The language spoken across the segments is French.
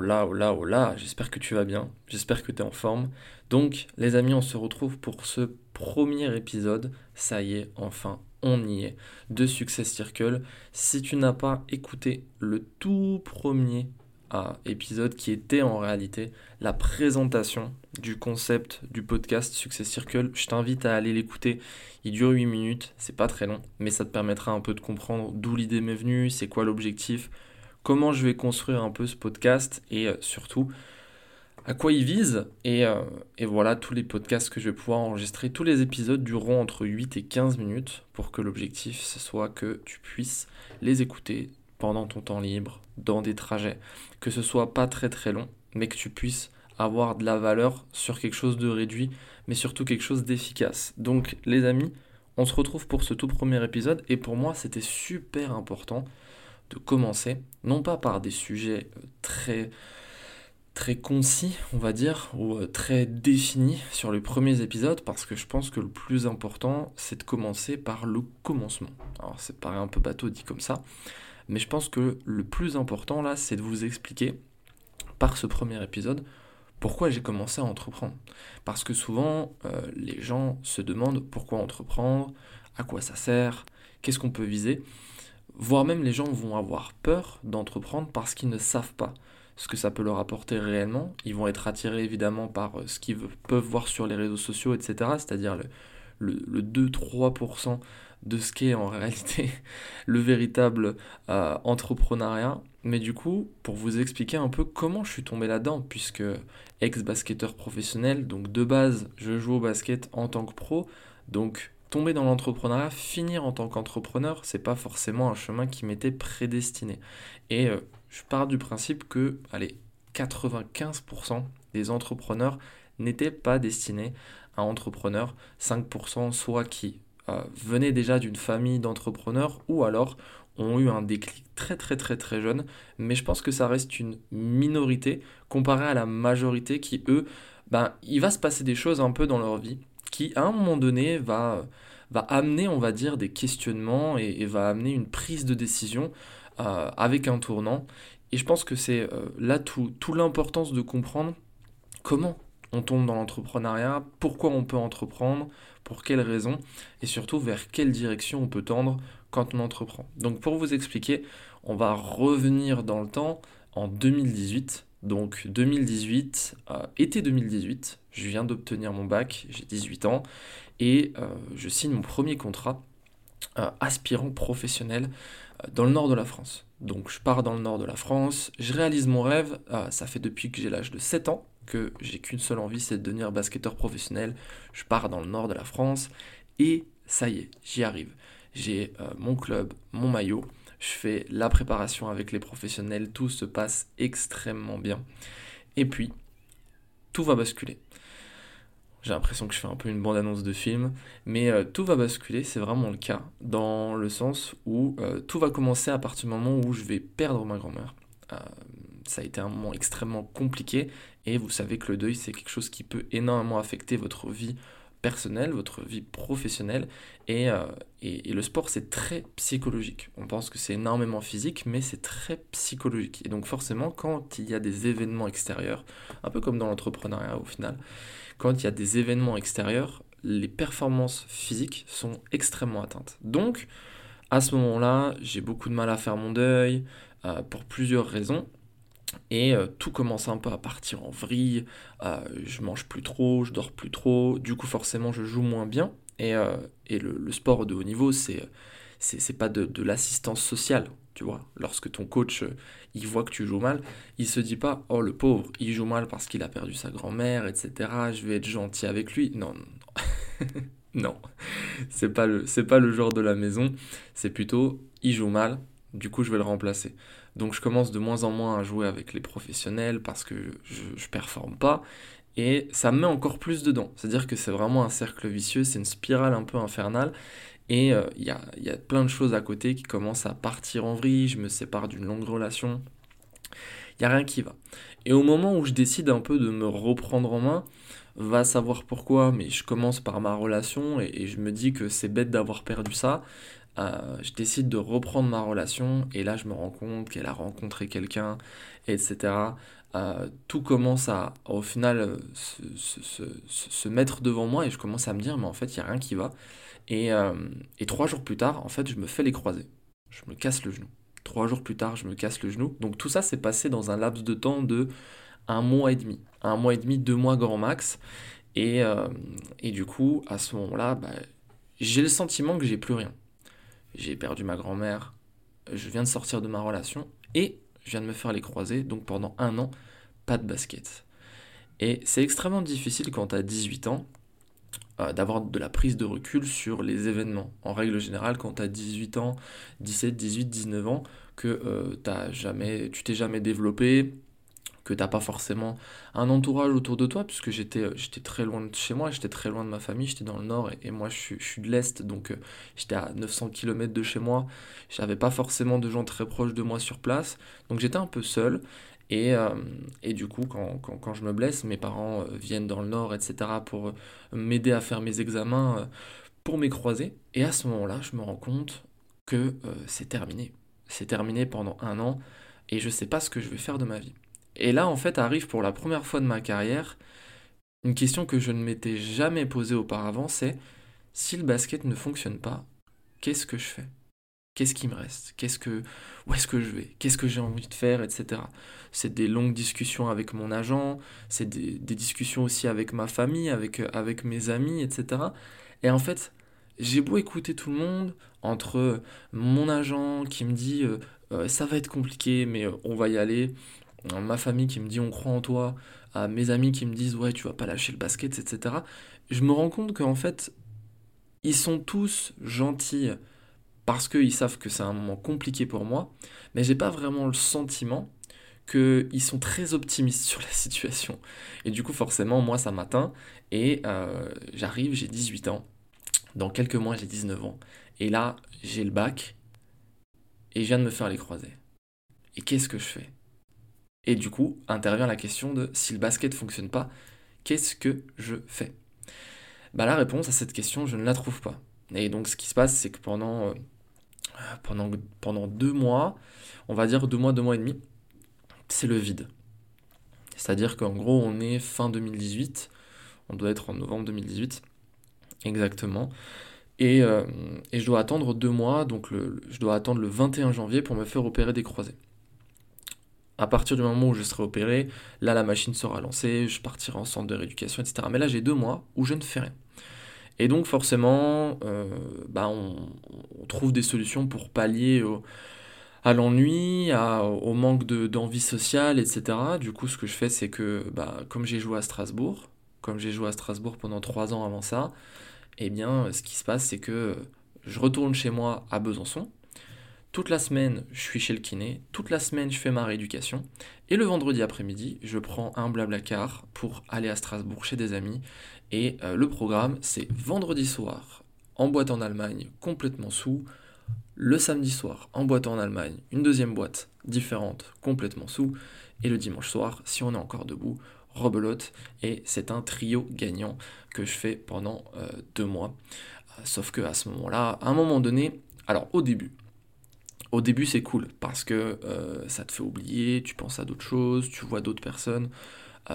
Oh là, oh là, oh là, j'espère que tu vas bien, j'espère que tu es en forme. Donc, les amis, on se retrouve pour ce premier épisode. Ça y est, enfin, on y est, de Success Circle. Si tu n'as pas écouté le tout premier ah, épisode qui était en réalité la présentation du concept du podcast Success Circle, je t'invite à aller l'écouter. Il dure 8 minutes, c'est pas très long, mais ça te permettra un peu de comprendre d'où l'idée m'est venue, c'est quoi l'objectif, comment je vais construire un peu ce podcast et euh, surtout à quoi il vise. Et, euh, et, voilà, tous les podcasts que je vais pouvoir enregistrer, tous les épisodes dureront entre 8 et 15 minutes pour que l'objectif ce soit que tu puisses les écouter pendant ton temps libre, dans des trajets, que ce soit pas très très long, mais que tu puisses avoir de la valeur sur quelque chose de réduit, mais surtout quelque chose d'efficace. Donc les amis, on se retrouve pour ce tout premier épisode et pour moi c'était super important de commencer, non pas par des sujets euh, très très concis, on va dire, ou euh, très définis sur les premiers épisodes, parce que je pense que le plus important, c'est de commencer par le commencement. Alors, c'est paraît un peu bateau dit comme ça, mais je pense que le plus important là, c'est de vous expliquer, par ce premier épisode, pourquoi j'ai commencé à entreprendre. Parce que souvent, euh, les gens se demandent pourquoi entreprendre, à quoi ça sert, qu'est-ce qu'on peut viser voire même les gens vont avoir peur d'entreprendre parce qu'ils ne savent pas ce que ça peut leur apporter réellement. Ils vont être attirés évidemment par euh, ce qu'ils peuvent voir sur les réseaux sociaux, etc. C'est-à-dire le, le, 2-3% de ce qu'est en réalité le véritable euh, entrepreneuriat. Mais du coup, pour vous expliquer un peu comment je suis tombé là-dedans, puisque ex-basketteur professionnel, donc de base, je joue au basket en tant que pro, donc tomber dans l'entrepreneuriat, finir en tant qu'entrepreneur, c'est pas forcément un chemin qui m'était prédestiné. Et euh, je pars du principe que, allez, 95% des entrepreneurs n'étaient pas destinés à entrepreneurs, 5% soit qui euh, venaient déjà d'une famille d'entrepreneurs ou alors ont eu un déclic très très très très jeune, mais je pense que ça reste une minorité comparée à la majorité qui, eux, ben, il va se passer des choses un peu dans leur vie qui, à un moment donné, va, amener, on va dire, des questionnements et, va amener une prise de décision euh, avec un tournant. Et je pense que c'est euh, là tout, tout l'importance de comprendre comment on tombe dans l'entrepreneuriat, pourquoi on peut entreprendre, pour quelles raisons, et surtout vers quelle direction on peut tendre quand on entreprend. Donc pour vous expliquer, on va revenir dans le temps en 2018. Donc 2018, euh, été 2018, je viens d'obtenir mon bac, j'ai 18 ans, et euh, je signe mon premier contrat euh, aspirant professionnel dans le nord de la France. Donc je pars dans le nord de la France, je réalise mon rêve, ça fait depuis que j'ai l'âge de 7 ans que j'ai qu'une seule envie, c'est de devenir basketteur professionnel. Je pars dans le nord de la France, et ça y est, j'y arrive. J'ai mon club, mon maillot, je fais la préparation avec les professionnels, tout se passe extrêmement bien. Et puis, tout va basculer. J'ai l'impression que je fais un peu une bande-annonce de film, mais euh, tout va basculer, c'est vraiment le cas, dans le sens où euh, tout va commencer à partir du moment où je vais perdre ma grand-mère. Euh, ça a été un moment extrêmement compliqué, et vous savez que le deuil, c'est quelque chose qui peut énormément affecter votre vie personnelle, votre vie professionnelle. Euh, et, et, le sport, c'est très psychologique. On pense que c'est énormément physique, mais c'est très psychologique. Et donc forcément, quand il y a des événements extérieurs, un peu comme dans l'entrepreneuriat au final, quand il y a des événements extérieurs, les performances physiques sont extrêmement atteintes. Donc, à ce moment-là, j'ai beaucoup de mal à faire mon deuil, euh, pour plusieurs raisons. Et euh, tout commence un peu à partir en vrille, euh, je mange plus trop, je dors plus trop, du coup forcément je joue moins bien. Et, euh, et le, sport de haut niveau, c'est c'est pas de, de l'assistance sociale, tu vois. Lorsque ton coach, il voit que tu joues mal, il se dit pas, oh le pauvre, il joue mal parce qu'il a perdu sa grand-mère, etc. Je vais être gentil avec lui. Non, non, non. non. C'est pas, le, pas le genre de la maison, c'est plutôt, il joue mal, du coup je vais le remplacer. Donc je commence de moins en moins à jouer avec les professionnels parce que je, ne performe pas. et ça me met encore plus dedans. C'est-à-dire que c'est vraiment un cercle vicieux, c'est une spirale un peu infernale. Et euh, il y, a, y, a, plein de choses à côté qui commencent à partir en vrille, je me sépare d'une longue relation. Il n'y a rien qui va. Et au moment où je décide un peu de me reprendre en main, va savoir pourquoi, mais je commence par ma relation et, je me dis que c'est bête d'avoir perdu ça. Euh, je décide de reprendre ma relation et là je me rends compte qu'elle a rencontré quelqu'un, etc. Euh, tout commence à, au final, euh, se, mettre devant moi et je commence à me dire, mais en fait, il n'y a rien qui va. Et, et, trois jours plus tard, en fait, je me fais les croiser. Je me casse le genou. Trois jours plus tard, je me casse le genou. Donc tout ça s'est passé dans un laps de temps de un mois et demi. Un mois et demi, deux mois grand max. Et, et du coup, à ce moment-là, bah, j'ai le sentiment que j'ai plus rien. J'ai perdu ma grand-mère, je viens de sortir de ma relation et je viens de me faire les croiser, donc pendant un an, pas de basket. Et c'est extrêmement difficile quand tu as 18 ans euh, d'avoir de la prise de recul sur les événements. En règle générale, quand tu as 18 ans, 17, 18, 19 ans, que euh, as jamais, tu t'es jamais développé, que t'as pas forcément un entourage autour de toi, puisque j'étais euh, j'étais très loin de chez moi, j'étais très loin de ma famille, j'étais dans le nord et, moi je suis, de l'est, donc j'étais à 900 km de chez moi, j'avais pas forcément de gens très proches de moi sur place, donc j'étais un peu seul. Et, euh, du coup, quand, je me blesse, mes parents euh, viennent dans le nord, etc., pour euh, m'aider à faire mes examens, pour mes. Et à ce moment-là, je me rends compte que c'est terminé. C'est terminé pendant un an et je sais pas ce que je vais faire de ma vie. Et là, en fait, arrive pour la première fois de ma carrière une question que je ne m'étais jamais posée auparavant, c'est si le basket ne fonctionne pas, qu'est-ce que je fais? Qu'est-ce qui me reste? Qu'est-ce que où est-ce que je vais? Qu'est-ce que j'ai envie de faire, etc. C'est des longues discussions avec mon agent, c'est des, discussions aussi avec ma famille, avec avec mes amis, etc. Et en fait, j'ai beau écouter tout le monde entre mon agent qui me dit euh, euh, ça va être compliqué, mais on va y aller. Ma famille qui me dit on croit en toi, à mes amis qui me disent ouais tu vas pas lâcher le basket, etc. Je me rends compte qu'en fait ils sont tous gentils parce qu'ils savent que c'est un moment compliqué pour moi, mais j'ai pas vraiment le sentiment qu'ils sont très optimistes sur la situation. Et du coup, forcément, moi, ça m'atteint, et euh, j'arrive, j'ai 18 ans, dans quelques mois, j'ai 19 ans, et là, j'ai le bac, et je viens de me faire les croiser. Et qu'est-ce que je fais? Et du coup, intervient la question de si le basket fonctionne pas, qu'est-ce que je fais? Bah la réponse à cette question, je ne la trouve pas. Et donc ce qui se passe, c'est que pendant euh, pendant, pendant deux mois, on va dire deux mois, deux mois et demi, c'est le vide. C'est-à-dire qu'en gros, on est fin 2018, on doit être en novembre 2018, exactement. Et, euh, et je dois attendre deux mois, donc le, je dois attendre le 21 janvier pour me faire opérer des croisés. À partir du moment où je serai opéré, là la machine sera lancée, je partirai en centre de rééducation, etc. Mais là j'ai deux mois où je ne fais rien. Et donc forcément, euh, bah on, trouve des solutions pour pallier à l'ennui, au manque d'envie sociale, etc. Du coup, ce que je fais, c'est que bah, comme j'ai joué à Strasbourg, comme j'ai joué à Strasbourg pendant trois ans avant ça, eh bien, ce qui se passe, c'est que je retourne chez moi à Besançon. Toute la semaine, je suis chez le kiné. Toute la semaine, je fais ma rééducation. Et le vendredi après-midi, je prends un blabla car pour aller à Strasbourg chez des amis et euh, le programme, c'est vendredi soir en boîte en Allemagne, complètement sous. Le samedi soir en boîte en Allemagne, une deuxième boîte différente, complètement sous. Et le dimanche soir, si on est encore debout, rebelote. Et c'est un trio gagnant que je fais pendant euh, deux mois. Sauf que à ce moment-là, à un moment donné, alors au début, au début c'est cool parce que ça te fait oublier, tu penses à d'autres choses, tu vois d'autres personnes.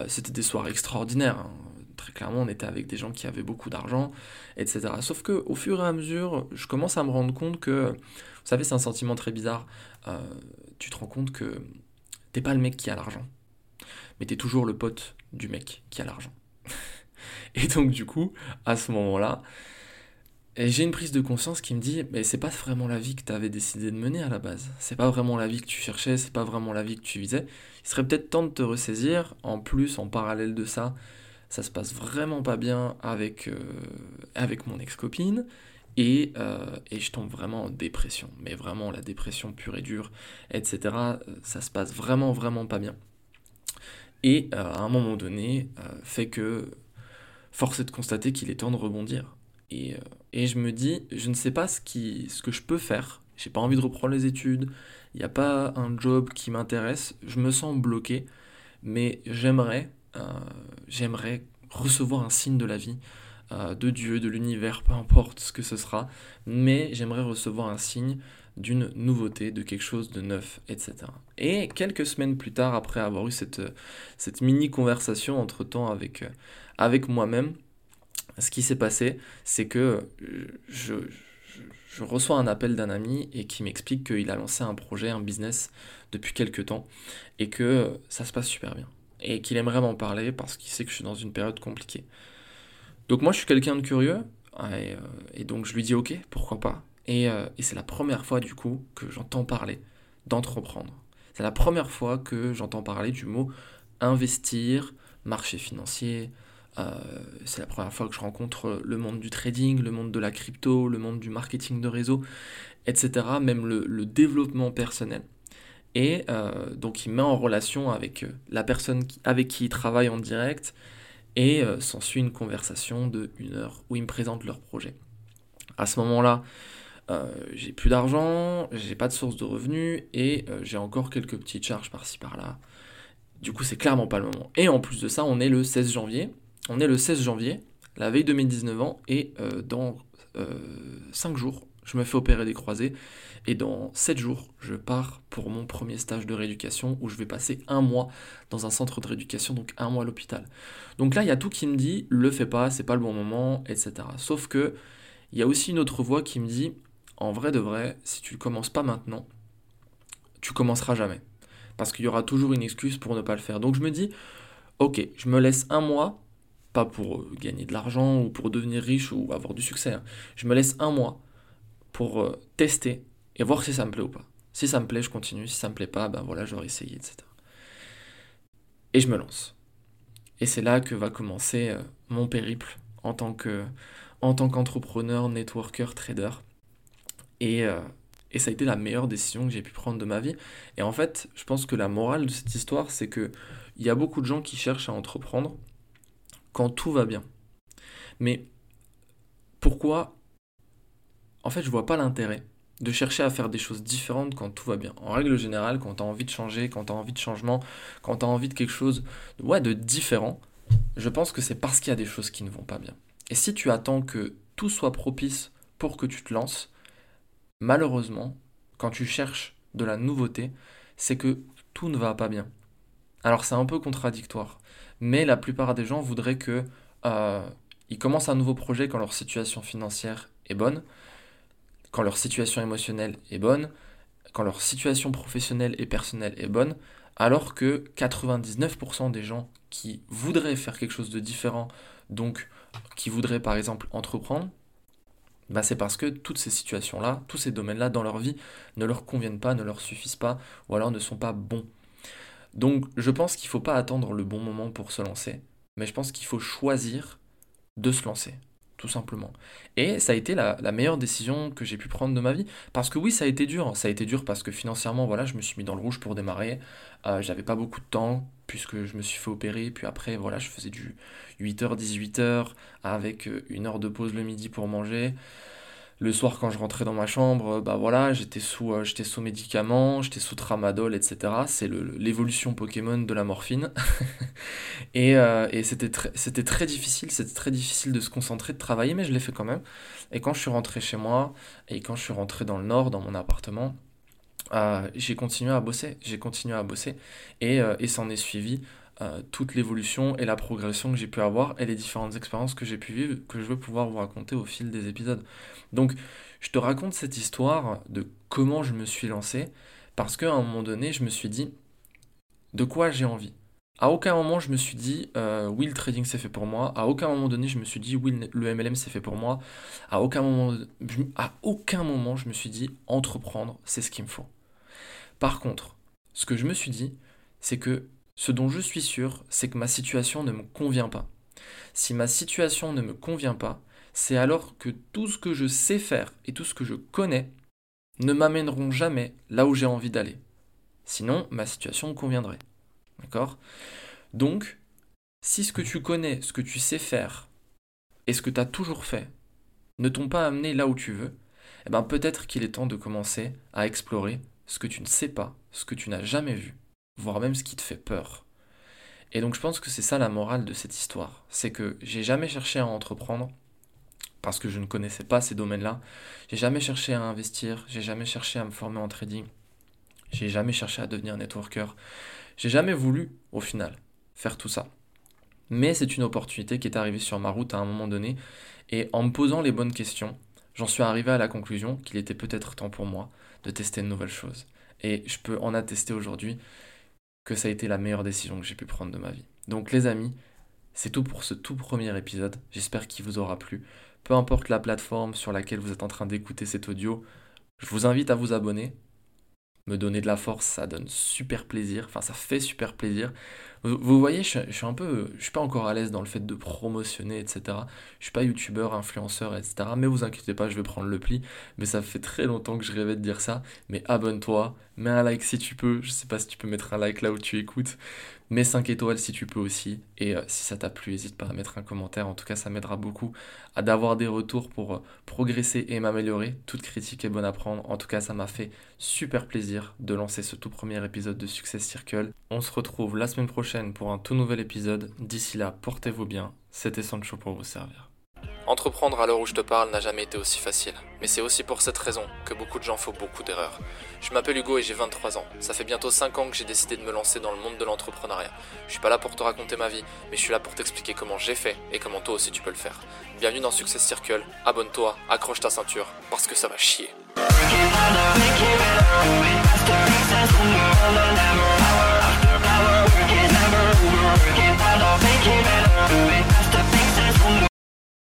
C'était des soirs extraordinaires. Hein très clairement, on était avec des gens qui avaient beaucoup d'argent, etc. Sauf que au fur et à mesure, je commence à me rendre compte que, vous savez, c'est un sentiment très bizarre. Euh, tu te rends compte que t'es pas le mec qui a l'argent, mais t'es toujours le pote du mec qui a l'argent. et donc, du coup, à ce moment-là, j'ai une prise de conscience qui me dit, mais c'est pas vraiment la vie que tu avais décidé de mener à la base. C'est pas vraiment la vie que tu cherchais, c'est pas vraiment la vie que tu visais. Il serait peut-être temps de te ressaisir. En plus, en parallèle de ça, ça se passe vraiment pas bien avec, euh, avec mon ex-copine. Et, euh, et, je tombe vraiment en dépression, mais vraiment la dépression pure et dure, etc. Ça se passe vraiment, vraiment pas bien. et à un moment donné fait que force est de constater qu'il est temps de rebondir. Et, et, je me dis, je ne sais pas ce, que je peux faire, j'ai pas envie de reprendre les études, il n'y a pas un job qui m'intéresse, je me sens bloqué, mais j'aimerais, j'aimerais recevoir un signe de la vie, euh, de Dieu, de l'univers, peu importe ce que ce sera, mais j'aimerais recevoir un signe d'une nouveauté, de quelque chose de neuf, etc. Et quelques semaines plus tard, après avoir eu cette, mini conversation entre-temps avec, euh, avec moi-même, ce qui s'est passé, c'est que je, je, reçois un appel d'un ami et qui m'explique qu'il a lancé un projet, un business depuis quelques temps et que ça se passe super bien. Et qu'il aimerait m'en parler parce qu'il sait que je suis dans une période compliquée. Donc moi je suis quelqu'un de curieux, euh, et, donc je lui dis ok, pourquoi pas? Euh, et, c'est la première fois du coup que j'entends parler d'entreprendre. C'est la première fois que j'entends parler du mot investir, marché financier. Euh, c'est la première fois que je rencontre le monde du trading, le monde de la crypto, le monde du marketing de réseau, etc. Même le, développement personnel. Et donc il met en relation avec la personne avec qui il travaille en direct, et euh, s'ensuit une conversation de une heure où ils me présentent leur projet. À ce moment-là, euh, j'ai plus d'argent, j'ai pas de source de revenus et euh, j'ai encore quelques petites charges par-ci par-là. Du coup, c'est clairement pas le moment. Et en plus de ça, on est le 16 janvier. On est le 16 janvier, la veille de mes 19 ans, et dans 5 jours, je me fais opérer des croisés. Et dans 7 jours, je pars pour mon premier stage de rééducation où je vais passer un mois dans un centre de rééducation, donc un mois à l'hôpital. Donc là, il y a tout qui me dit, le fais pas, c'est pas le bon moment, etc. Sauf que, il y a aussi une autre voix qui me dit, en vrai de vrai, si tu ne commences pas maintenant, tu commenceras jamais. Parce qu'il y aura toujours une excuse pour ne pas le faire. Donc je me dis, ok, je me laisse un mois, pas pour euh, gagner de l'argent ou pour devenir riche ou avoir du succès. Hein. Je me laisse un mois pour euh, tester et voir si ça me plaît ou pas. Si ça me plaît, je continue. Si ça me plaît pas, ben voilà, j'aurai essayé, etc. Et je me lance. Et c'est là que va commencer euh, mon périple en tant que en tant qu'entrepreneur, networker, trader. Et, et ça a été la meilleure décision que j'ai pu prendre de ma vie. Et en fait, je pense que la morale de cette histoire, c'est que il y a beaucoup de gens qui cherchent à entreprendre quand tout va bien. Mais pourquoi en fait, je vois pas l'intérêt de chercher à faire des choses différentes quand tout va bien. En règle générale, quand tu as envie de changer, quand tu as envie de changement, quand tu as envie de quelque chose ouais, de différent, je pense que c'est parce qu'il y a des choses qui ne vont pas bien. Et si tu attends que tout soit propice pour que tu te lances, malheureusement, quand tu cherches de la nouveauté, c'est que tout ne va pas bien. Alors c'est un peu contradictoire, mais la plupart des gens voudraient que euh, ils commencent un nouveau projet quand leur situation financière est bonne, quand leur situation émotionnelle est bonne, quand leur situation professionnelle et personnelle est bonne, alors que 99% des gens qui voudraient faire quelque chose de différent, donc qui voudraient par exemple entreprendre, bah c'est parce que toutes ces situations-là, tous ces domaines-là dans leur vie ne leur conviennent pas, ne leur suffisent pas, ou alors ne sont pas bons. Donc je pense qu'il ne faut pas attendre le bon moment pour se lancer, mais je pense qu'il faut choisir de se lancer tout simplement. Et ça a été la, meilleure décision que j'ai pu prendre de ma vie. Parce que oui, ça a été dur. Ça a été dur parce que financièrement, voilà, je me suis mis dans le rouge pour démarrer. Euh, j'avais pas beaucoup de temps puisque je me suis fait opérer. Puis après, voilà, je faisais du 8h, 18h avec euh, une heure de pause le midi pour manger le soir quand je rentrais dans ma chambre, bah voilà, j'étais sous, euh, j'étais sous médicaments, j'étais sous tramadol, etc. C'est l'évolution Pokémon de la morphine. et, euh, c'était très difficile, c'était très difficile de se concentrer, de travailler, mais je l'ai fait quand même. Et quand je suis rentré chez moi, et quand je suis rentré dans le nord, dans mon appartement, euh, j'ai continué à bosser, j'ai continué à bosser, et, et s'en est suivi euh, toute l'évolution et la progression que j'ai pu avoir et les différentes expériences que j'ai pu vivre que je veux pouvoir vous raconter au fil des épisodes. Donc je te raconte cette histoire de comment je me suis lancé parce qu'à un moment donné je me suis dit de quoi j'ai envie? À aucun moment je me suis dit euh, oui le trading c'est fait pour moi. À aucun moment donné je me suis dit oui le MLM c'est fait pour moi. À aucun moment, à aucun moment je me suis dit entreprendre c'est ce qu'il me faut. Par contre, ce que je me suis dit, c'est que ce dont je suis sûr, c'est que ma situation ne me convient pas. Si ma situation ne me convient pas, c'est alors que tout ce que je sais faire et tout ce que je connais ne m'amèneront jamais là où j'ai envie d'aller. Sinon, ma situation me conviendrait. D'accord? Donc, si ce que tu connais, ce que tu sais faire, et ce que tu as toujours fait, ne t'ont pas amené là où tu veux, eh ben peut-être qu'il est temps de commencer à explorer ce que tu ne sais pas, ce que tu n'as jamais vu, voire même ce qui te fait peur. Et donc je pense que c'est ça la morale de cette histoire, c'est que j'ai jamais cherché à entreprendre parce que je ne connaissais pas ces domaines-là. J'ai jamais cherché à investir, j'ai jamais cherché à me former en trading, j'ai jamais cherché à devenir networker. J'ai jamais voulu, au final, faire tout ça. Mais c'est une opportunité qui est arrivée sur ma route à un moment donné, et en me posant les bonnes questions, j'en suis arrivé à la conclusion qu'il était peut-être temps pour moi de tester de nouvelles choses. Et je peux en attester aujourd'hui que ça a été la meilleure décision que j'ai pu prendre de ma vie. Donc les amis, c'est tout pour ce tout premier épisode. J'espère qu'il vous aura plu. Peu importe la plateforme sur laquelle vous êtes en train d'écouter cet audio, je vous invite à vous abonner me donner de la force, ça donne super plaisir, enfin ça fait super plaisir. Vous, voyez, je, suis un peu, je suis pas encore à l'aise dans le fait de promotionner, etc. Je suis pas youtubeur, influenceur, etc. Mais vous inquiétez pas, je vais prendre le pli. Mais ça fait très longtemps que je rêvais de dire ça. Mais abonne-toi, mets un like si tu peux. Je sais pas si tu peux mettre un like là où tu écoutes. Mets 5 étoiles si tu peux aussi. Et euh, si ça t'a plu, n'hésite pas à mettre un commentaire. En tout cas, ça m'aidera beaucoup à d'avoir des retours pour euh, progresser et m'améliorer. Toute critique est bonne à prendre. En tout cas, ça m'a fait super plaisir de lancer ce tout premier épisode de Success Circle. On se retrouve la semaine prochaine pour un tout nouvel épisode. D'ici là, portez-vous bien. C'était Sancho pour vous servir. Entreprendre à l'heure où je te parle n'a jamais été aussi facile, mais c'est aussi pour cette raison que beaucoup de gens font beaucoup d'erreurs. Je m'appelle Hugo et j'ai 23 ans. Ça fait bientôt 5 ans que j'ai décidé de me lancer dans le monde de l'entrepreneuriat. Je suis pas là pour te raconter ma vie, mais je suis là pour t'expliquer comment j'ai fait et comment toi aussi tu peux le faire. Bienvenue dans Success Circle, abonne-toi, accroche ta ceinture, parce que ça va chier.